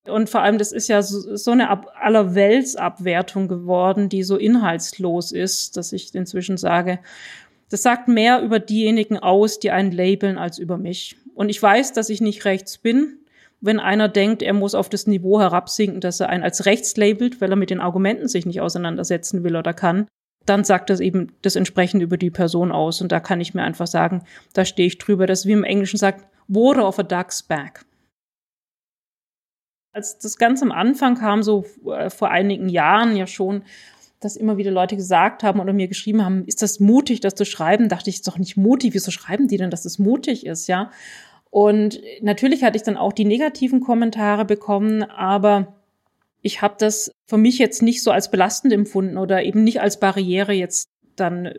Und vor allem, das ist ja so, so eine Ab Allerweltsabwertung geworden, die so inhaltslos ist, dass ich inzwischen sage, das sagt mehr über diejenigen aus, die einen labeln, als über mich. Und ich weiß, dass ich nicht rechts bin. Wenn einer denkt, er muss auf das Niveau herabsinken, dass er einen als rechts labelt, weil er mit den Argumenten sich nicht auseinandersetzen will oder kann, dann sagt das eben das entsprechend über die Person aus. Und da kann ich mir einfach sagen, da stehe ich drüber. Das ist wie im Englischen sagt, water of a duck's back. Als das ganz am Anfang kam, so äh, vor einigen Jahren ja schon, dass immer wieder Leute gesagt haben oder mir geschrieben haben, ist das mutig, das zu schreiben? Dachte ich, ist doch nicht mutig. Wieso schreiben die denn, dass es mutig ist, ja? Und natürlich hatte ich dann auch die negativen Kommentare bekommen, aber ich habe das für mich jetzt nicht so als belastend empfunden oder eben nicht als Barriere jetzt dann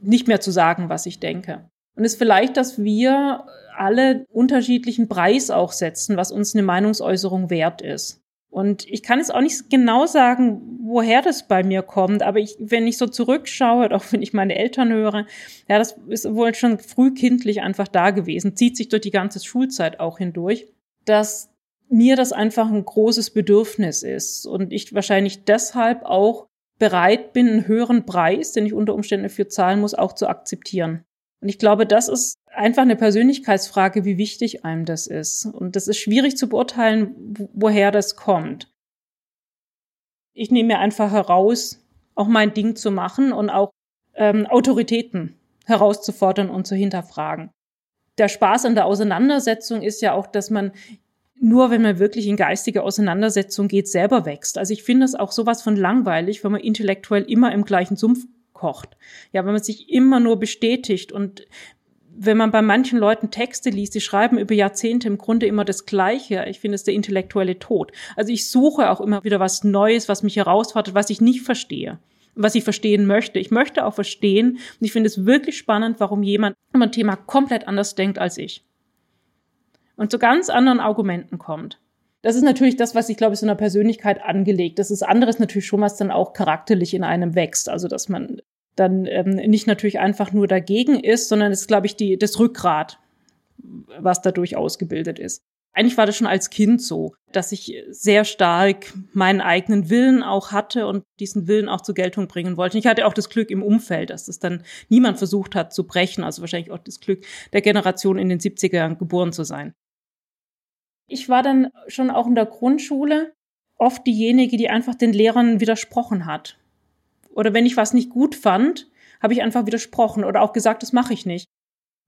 nicht mehr zu sagen, was ich denke. Und es ist vielleicht, dass wir alle unterschiedlichen Preis auch setzen, was uns eine Meinungsäußerung wert ist. Und ich kann es auch nicht genau sagen, woher das bei mir kommt, aber ich, wenn ich so zurückschaue, auch wenn ich meine Eltern höre, ja, das ist wohl schon frühkindlich einfach da gewesen, zieht sich durch die ganze Schulzeit auch hindurch, dass mir das einfach ein großes Bedürfnis ist und ich wahrscheinlich deshalb auch bereit bin, einen höheren Preis, den ich unter Umständen dafür zahlen muss, auch zu akzeptieren. Und ich glaube, das ist einfach eine Persönlichkeitsfrage, wie wichtig einem das ist. Und das ist schwierig zu beurteilen, woher das kommt. Ich nehme mir einfach heraus, auch mein Ding zu machen und auch ähm, Autoritäten herauszufordern und zu hinterfragen. Der Spaß an der Auseinandersetzung ist ja auch, dass man nur wenn man wirklich in geistige Auseinandersetzung geht, selber wächst. Also ich finde es auch sowas von langweilig, wenn man intellektuell immer im gleichen Sumpf kocht. Ja, wenn man sich immer nur bestätigt und wenn man bei manchen Leuten Texte liest, die schreiben über Jahrzehnte im Grunde immer das Gleiche. Ich finde es der intellektuelle Tod. Also ich suche auch immer wieder was Neues, was mich herausfordert, was ich nicht verstehe was ich verstehen möchte. Ich möchte auch verstehen und ich finde es wirklich spannend, warum jemand über ein Thema komplett anders denkt als ich und zu ganz anderen Argumenten kommt. Das ist natürlich das, was ich glaube, so einer Persönlichkeit angelegt. Das ist anderes natürlich schon, was dann auch charakterlich in einem wächst. Also, dass man dann ähm, nicht natürlich einfach nur dagegen ist, sondern es ist, glaube ich, die, das Rückgrat, was dadurch ausgebildet ist. Eigentlich war das schon als Kind so, dass ich sehr stark meinen eigenen Willen auch hatte und diesen Willen auch zur Geltung bringen wollte. Ich hatte auch das Glück im Umfeld, dass das dann niemand versucht hat zu brechen, also wahrscheinlich auch das Glück der Generation in den 70er Jahren geboren zu sein. Ich war dann schon auch in der Grundschule oft diejenige, die einfach den Lehrern widersprochen hat. Oder wenn ich was nicht gut fand, habe ich einfach widersprochen oder auch gesagt, das mache ich nicht.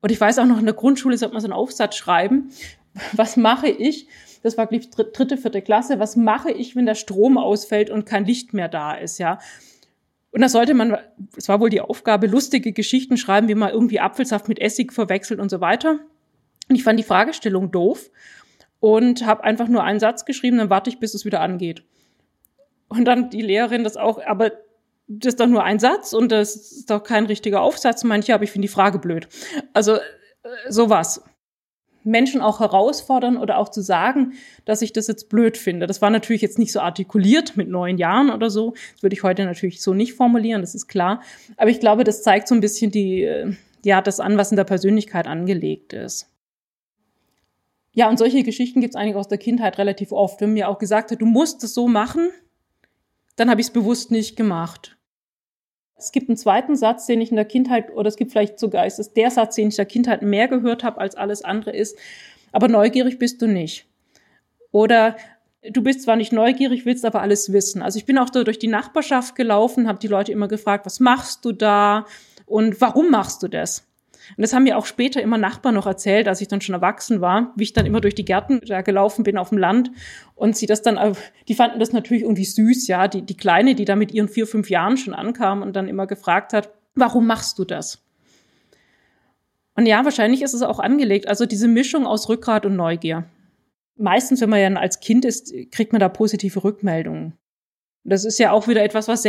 Und ich weiß auch noch, in der Grundschule sollte man so einen Aufsatz schreiben. Was mache ich? Das war, glaube ich, dritte, vierte Klasse. Was mache ich, wenn der Strom ausfällt und kein Licht mehr da ist, ja? Und da sollte man, es war wohl die Aufgabe, lustige Geschichten schreiben, wie man irgendwie Apfelsaft mit Essig verwechselt und so weiter. Und ich fand die Fragestellung doof und habe einfach nur einen Satz geschrieben, dann warte ich, bis es wieder angeht. Und dann die Lehrerin das auch, aber das ist doch nur ein Satz und das ist doch kein richtiger Aufsatz. Manche, aber ich finde die Frage blöd. Also äh, sowas. Menschen auch herausfordern oder auch zu sagen, dass ich das jetzt blöd finde. Das war natürlich jetzt nicht so artikuliert mit neun Jahren oder so. Das würde ich heute natürlich so nicht formulieren, das ist klar. Aber ich glaube, das zeigt so ein bisschen die, äh, ja, das an, was in der Persönlichkeit angelegt ist. Ja, und solche Geschichten gibt es eigentlich aus der Kindheit relativ oft. Wenn mir auch gesagt hat, du musst es so machen, dann habe ich es bewusst nicht gemacht. Es gibt einen zweiten Satz, den ich in der Kindheit, oder es gibt vielleicht sogar, ist es der Satz, den ich in der Kindheit mehr gehört habe als alles andere ist, aber neugierig bist du nicht. Oder du bist zwar nicht neugierig, willst aber alles wissen. Also ich bin auch da durch die Nachbarschaft gelaufen, habe die Leute immer gefragt, was machst du da und warum machst du das? Und das haben mir auch später immer Nachbarn noch erzählt, als ich dann schon erwachsen war, wie ich dann immer durch die Gärten da gelaufen bin auf dem Land und sie das dann, die fanden das natürlich irgendwie süß, ja, die, die Kleine, die da mit ihren vier, fünf Jahren schon ankam und dann immer gefragt hat, warum machst du das? Und ja, wahrscheinlich ist es auch angelegt, also diese Mischung aus Rückgrat und Neugier. Meistens, wenn man ja als Kind ist, kriegt man da positive Rückmeldungen. Das ist ja auch wieder etwas, was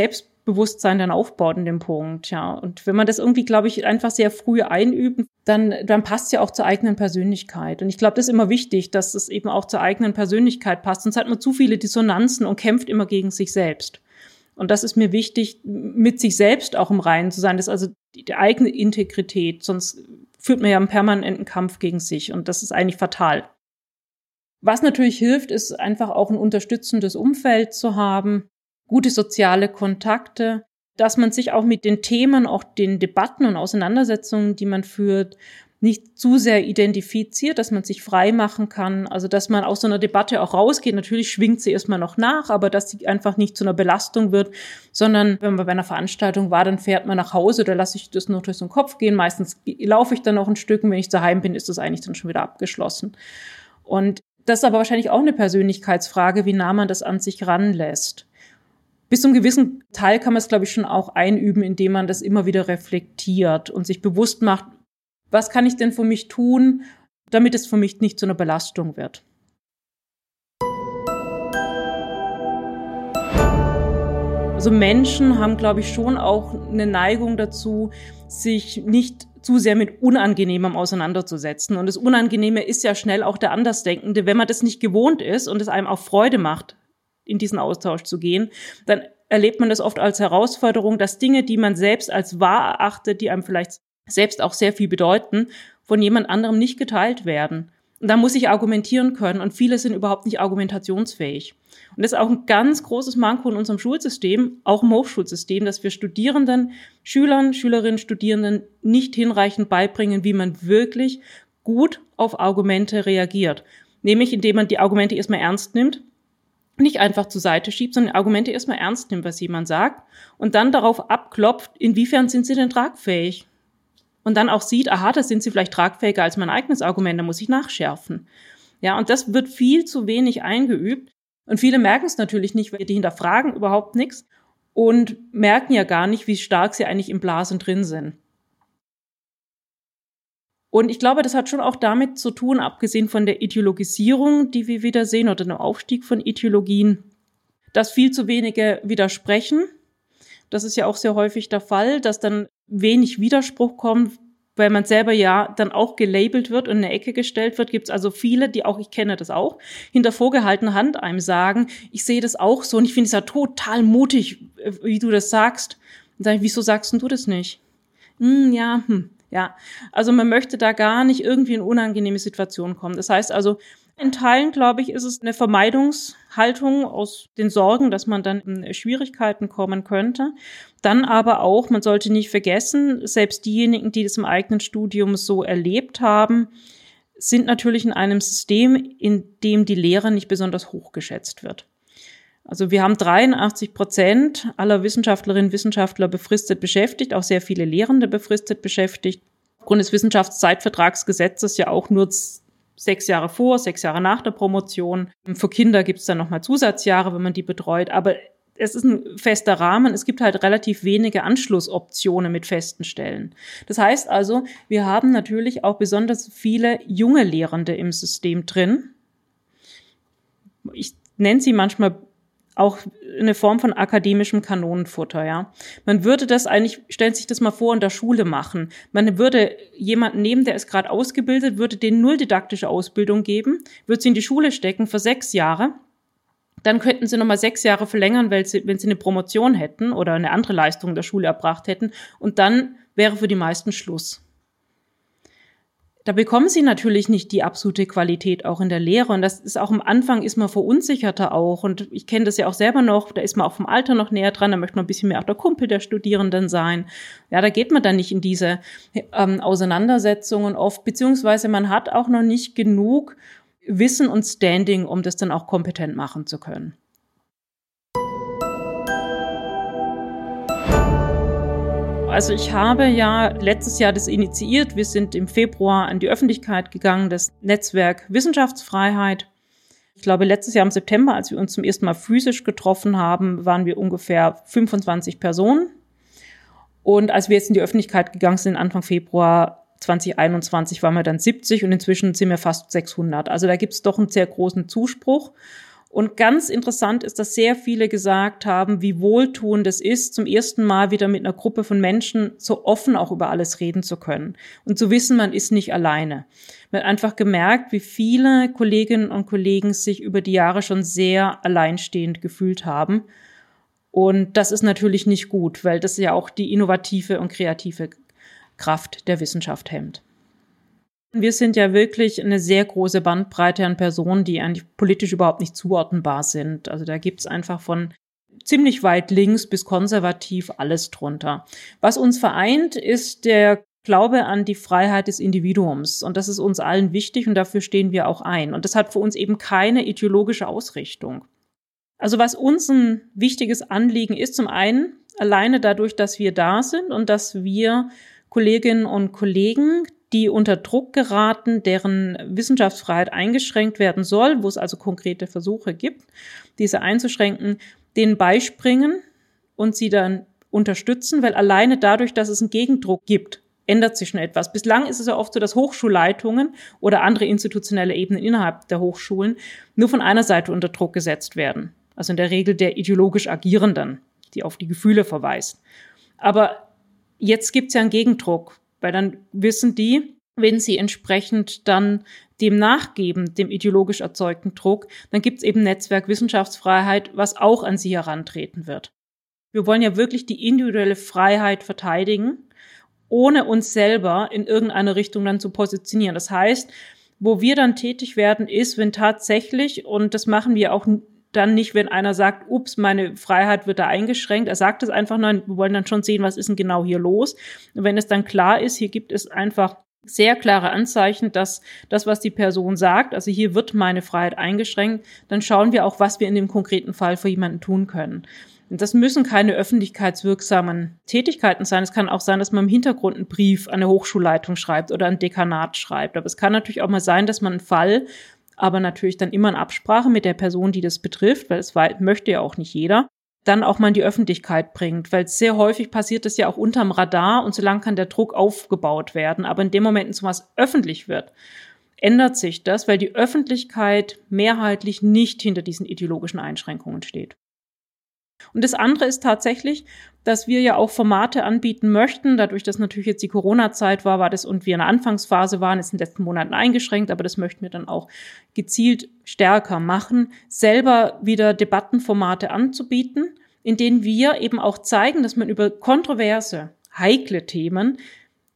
Selbstbewusstsein dann aufbaut in dem Punkt, ja. Und wenn man das irgendwie, glaube ich, einfach sehr früh einübt, dann, dann passt es ja auch zur eigenen Persönlichkeit. Und ich glaube, das ist immer wichtig, dass es eben auch zur eigenen Persönlichkeit passt. Sonst hat man zu viele Dissonanzen und kämpft immer gegen sich selbst. Und das ist mir wichtig, mit sich selbst auch im Reinen zu sein. Das ist also die eigene Integrität. Sonst führt man ja einen permanenten Kampf gegen sich. Und das ist eigentlich fatal. Was natürlich hilft, ist einfach auch ein unterstützendes Umfeld zu haben, gute soziale Kontakte, dass man sich auch mit den Themen, auch den Debatten und Auseinandersetzungen, die man führt, nicht zu sehr identifiziert, dass man sich frei machen kann, also dass man aus so einer Debatte auch rausgeht. Natürlich schwingt sie erstmal noch nach, aber dass sie einfach nicht zu einer Belastung wird, sondern wenn man bei einer Veranstaltung war, dann fährt man nach Hause, da lasse ich das nur durch den Kopf gehen. Meistens laufe ich dann noch ein Stück und wenn ich daheim bin, ist das eigentlich dann schon wieder abgeschlossen. Und das ist aber wahrscheinlich auch eine Persönlichkeitsfrage, wie nah man das an sich ranlässt bis zu einem gewissen Teil kann man es, glaube ich, schon auch einüben, indem man das immer wieder reflektiert und sich bewusst macht, was kann ich denn für mich tun, damit es für mich nicht zu einer Belastung wird. Also Menschen haben, glaube ich, schon auch eine Neigung dazu, sich nicht zu sehr mit Unangenehmem auseinanderzusetzen. Und das Unangenehme ist ja schnell auch der Andersdenkende. Wenn man das nicht gewohnt ist und es einem auch Freude macht, in diesen Austausch zu gehen, dann erlebt man das oft als Herausforderung, dass Dinge, die man selbst als wahr erachtet, die einem vielleicht selbst auch sehr viel bedeuten, von jemand anderem nicht geteilt werden. Und da muss ich argumentieren können und viele sind überhaupt nicht argumentationsfähig. Und das ist auch ein ganz großes Manko in unserem Schulsystem, auch im Hochschulsystem, dass wir Studierenden, Schülern, Schülerinnen, Studierenden nicht hinreichend beibringen, wie man wirklich gut auf Argumente reagiert. Nämlich indem man die Argumente erstmal ernst nimmt, nicht einfach zur Seite schiebt, sondern Argumente erstmal ernst nimmt, was jemand sagt und dann darauf abklopft, inwiefern sind sie denn tragfähig. Und dann auch sieht, aha, da sind sie vielleicht tragfähiger als mein eigenes Argument, da muss ich nachschärfen. Ja, und das wird viel zu wenig eingeübt. Und viele merken es natürlich nicht, weil die hinterfragen überhaupt nichts und merken ja gar nicht, wie stark sie eigentlich im Blasen drin sind. Und ich glaube, das hat schon auch damit zu tun, abgesehen von der Ideologisierung, die wir wieder sehen, oder dem Aufstieg von Ideologien, dass viel zu wenige widersprechen. Das ist ja auch sehr häufig der Fall, dass dann wenig Widerspruch kommt, weil man selber ja dann auch gelabelt wird und in eine Ecke gestellt wird, gibt es also viele, die auch, ich kenne das auch, hinter vorgehaltener Hand einem sagen, ich sehe das auch so und ich finde es ja total mutig, äh, wie du das sagst. Und sage ich, wieso sagst du das nicht? Hm, ja, hm, ja. Also man möchte da gar nicht irgendwie in unangenehme Situationen kommen. Das heißt also, in Teilen, glaube ich, ist es eine Vermeidungshaltung aus den Sorgen, dass man dann in Schwierigkeiten kommen könnte. Dann aber auch, man sollte nicht vergessen, selbst diejenigen, die das im eigenen Studium so erlebt haben, sind natürlich in einem System, in dem die Lehre nicht besonders hoch geschätzt wird. Also wir haben 83 Prozent aller Wissenschaftlerinnen und Wissenschaftler befristet beschäftigt, auch sehr viele Lehrende befristet beschäftigt. Aufgrund des Wissenschaftszeitvertragsgesetzes ja auch nur sechs Jahre vor, sechs Jahre nach der Promotion. Für Kinder gibt es dann nochmal Zusatzjahre, wenn man die betreut. Aber es ist ein fester Rahmen. Es gibt halt relativ wenige Anschlussoptionen mit festen Stellen. Das heißt also, wir haben natürlich auch besonders viele junge Lehrende im System drin. Ich nenne sie manchmal auch eine Form von akademischem Kanonenfutter, ja. Man würde das eigentlich, stellt sich das mal vor, in der Schule machen. Man würde jemanden nehmen, der ist gerade ausgebildet, würde den null didaktische Ausbildung geben, würde sie in die Schule stecken für sechs Jahre. Dann könnten sie nochmal sechs Jahre verlängern, weil sie, wenn sie eine Promotion hätten oder eine andere Leistung der Schule erbracht hätten. Und dann wäre für die meisten Schluss da bekommen sie natürlich nicht die absolute Qualität auch in der Lehre. Und das ist auch am Anfang ist man verunsicherter auch. Und ich kenne das ja auch selber noch, da ist man auch vom Alter noch näher dran, da möchte man ein bisschen mehr auch der Kumpel der Studierenden sein. Ja, da geht man dann nicht in diese ähm, Auseinandersetzungen oft, beziehungsweise man hat auch noch nicht genug Wissen und Standing, um das dann auch kompetent machen zu können. Also ich habe ja letztes Jahr das initiiert. Wir sind im Februar an die Öffentlichkeit gegangen, das Netzwerk Wissenschaftsfreiheit. Ich glaube, letztes Jahr im September, als wir uns zum ersten Mal physisch getroffen haben, waren wir ungefähr 25 Personen. Und als wir jetzt in die Öffentlichkeit gegangen sind, Anfang Februar 2021, waren wir dann 70 und inzwischen sind wir fast 600. Also da gibt es doch einen sehr großen Zuspruch. Und ganz interessant ist, dass sehr viele gesagt haben, wie wohltuend es ist, zum ersten Mal wieder mit einer Gruppe von Menschen so offen auch über alles reden zu können und zu wissen, man ist nicht alleine. Man hat einfach gemerkt, wie viele Kolleginnen und Kollegen sich über die Jahre schon sehr alleinstehend gefühlt haben. Und das ist natürlich nicht gut, weil das ja auch die innovative und kreative Kraft der Wissenschaft hemmt. Wir sind ja wirklich eine sehr große Bandbreite an Personen, die eigentlich politisch überhaupt nicht zuordnenbar sind. Also da gibt's einfach von ziemlich weit links bis konservativ alles drunter. Was uns vereint, ist der Glaube an die Freiheit des Individuums. Und das ist uns allen wichtig und dafür stehen wir auch ein. Und das hat für uns eben keine ideologische Ausrichtung. Also was uns ein wichtiges Anliegen ist, zum einen alleine dadurch, dass wir da sind und dass wir Kolleginnen und Kollegen die unter Druck geraten, deren Wissenschaftsfreiheit eingeschränkt werden soll, wo es also konkrete Versuche gibt, diese einzuschränken, denen beispringen und sie dann unterstützen, weil alleine dadurch, dass es einen Gegendruck gibt, ändert sich schon etwas. Bislang ist es ja oft so, dass Hochschulleitungen oder andere institutionelle Ebenen innerhalb der Hochschulen nur von einer Seite unter Druck gesetzt werden. Also in der Regel der ideologisch Agierenden, die auf die Gefühle verweist. Aber jetzt gibt es ja einen Gegendruck. Weil dann wissen die, wenn sie entsprechend dann dem nachgeben, dem ideologisch erzeugten Druck, dann gibt es eben Netzwerk Wissenschaftsfreiheit, was auch an sie herantreten wird. Wir wollen ja wirklich die individuelle Freiheit verteidigen, ohne uns selber in irgendeine Richtung dann zu positionieren. Das heißt, wo wir dann tätig werden, ist, wenn tatsächlich, und das machen wir auch dann nicht, wenn einer sagt, ups, meine Freiheit wird da eingeschränkt. Er sagt es einfach nur, wir wollen dann schon sehen, was ist denn genau hier los. Und wenn es dann klar ist, hier gibt es einfach sehr klare Anzeichen, dass das, was die Person sagt, also hier wird meine Freiheit eingeschränkt, dann schauen wir auch, was wir in dem konkreten Fall für jemanden tun können. Und das müssen keine öffentlichkeitswirksamen Tätigkeiten sein. Es kann auch sein, dass man im Hintergrund einen Brief an eine Hochschulleitung schreibt oder ein Dekanat schreibt. Aber es kann natürlich auch mal sein, dass man einen Fall aber natürlich dann immer in Absprache mit der Person, die das betrifft, weil es möchte ja auch nicht jeder, dann auch mal in die Öffentlichkeit bringt, weil sehr häufig passiert das ja auch unterm Radar und so lange kann der Druck aufgebaut werden. Aber in dem Moment, in so was öffentlich wird, ändert sich das, weil die Öffentlichkeit mehrheitlich nicht hinter diesen ideologischen Einschränkungen steht. Und das andere ist tatsächlich, dass wir ja auch Formate anbieten möchten. Dadurch, dass natürlich jetzt die Corona-Zeit war, war das und wir in der Anfangsphase waren, ist in den letzten Monaten eingeschränkt, aber das möchten wir dann auch gezielt stärker machen, selber wieder Debattenformate anzubieten, in denen wir eben auch zeigen, dass man über kontroverse, heikle Themen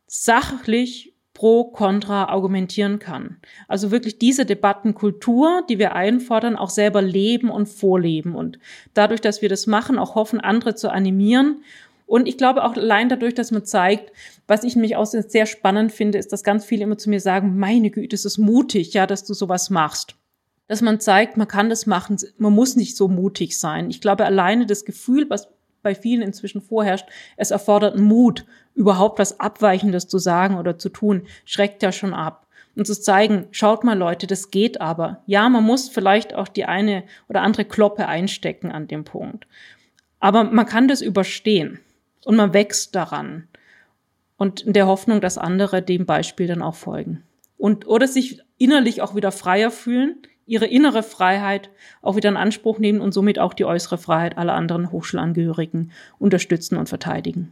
sachlich pro, contra argumentieren kann. Also wirklich diese Debattenkultur, die wir einfordern, auch selber leben und vorleben und dadurch, dass wir das machen, auch hoffen, andere zu animieren. Und ich glaube auch allein dadurch, dass man zeigt, was ich nämlich auch sehr spannend finde, ist, dass ganz viele immer zu mir sagen, meine Güte, es ist mutig, ja, dass du sowas machst dass man zeigt, man kann das machen, man muss nicht so mutig sein. Ich glaube, alleine das Gefühl, was bei vielen inzwischen vorherrscht, es erfordert Mut, überhaupt was Abweichendes zu sagen oder zu tun, schreckt ja schon ab. Und zu zeigen, schaut mal Leute, das geht aber. Ja, man muss vielleicht auch die eine oder andere Kloppe einstecken an dem Punkt. Aber man kann das überstehen und man wächst daran. Und in der Hoffnung, dass andere dem Beispiel dann auch folgen. Und, oder sich innerlich auch wieder freier fühlen, ihre innere Freiheit auch wieder in Anspruch nehmen und somit auch die äußere Freiheit aller anderen Hochschulangehörigen unterstützen und verteidigen.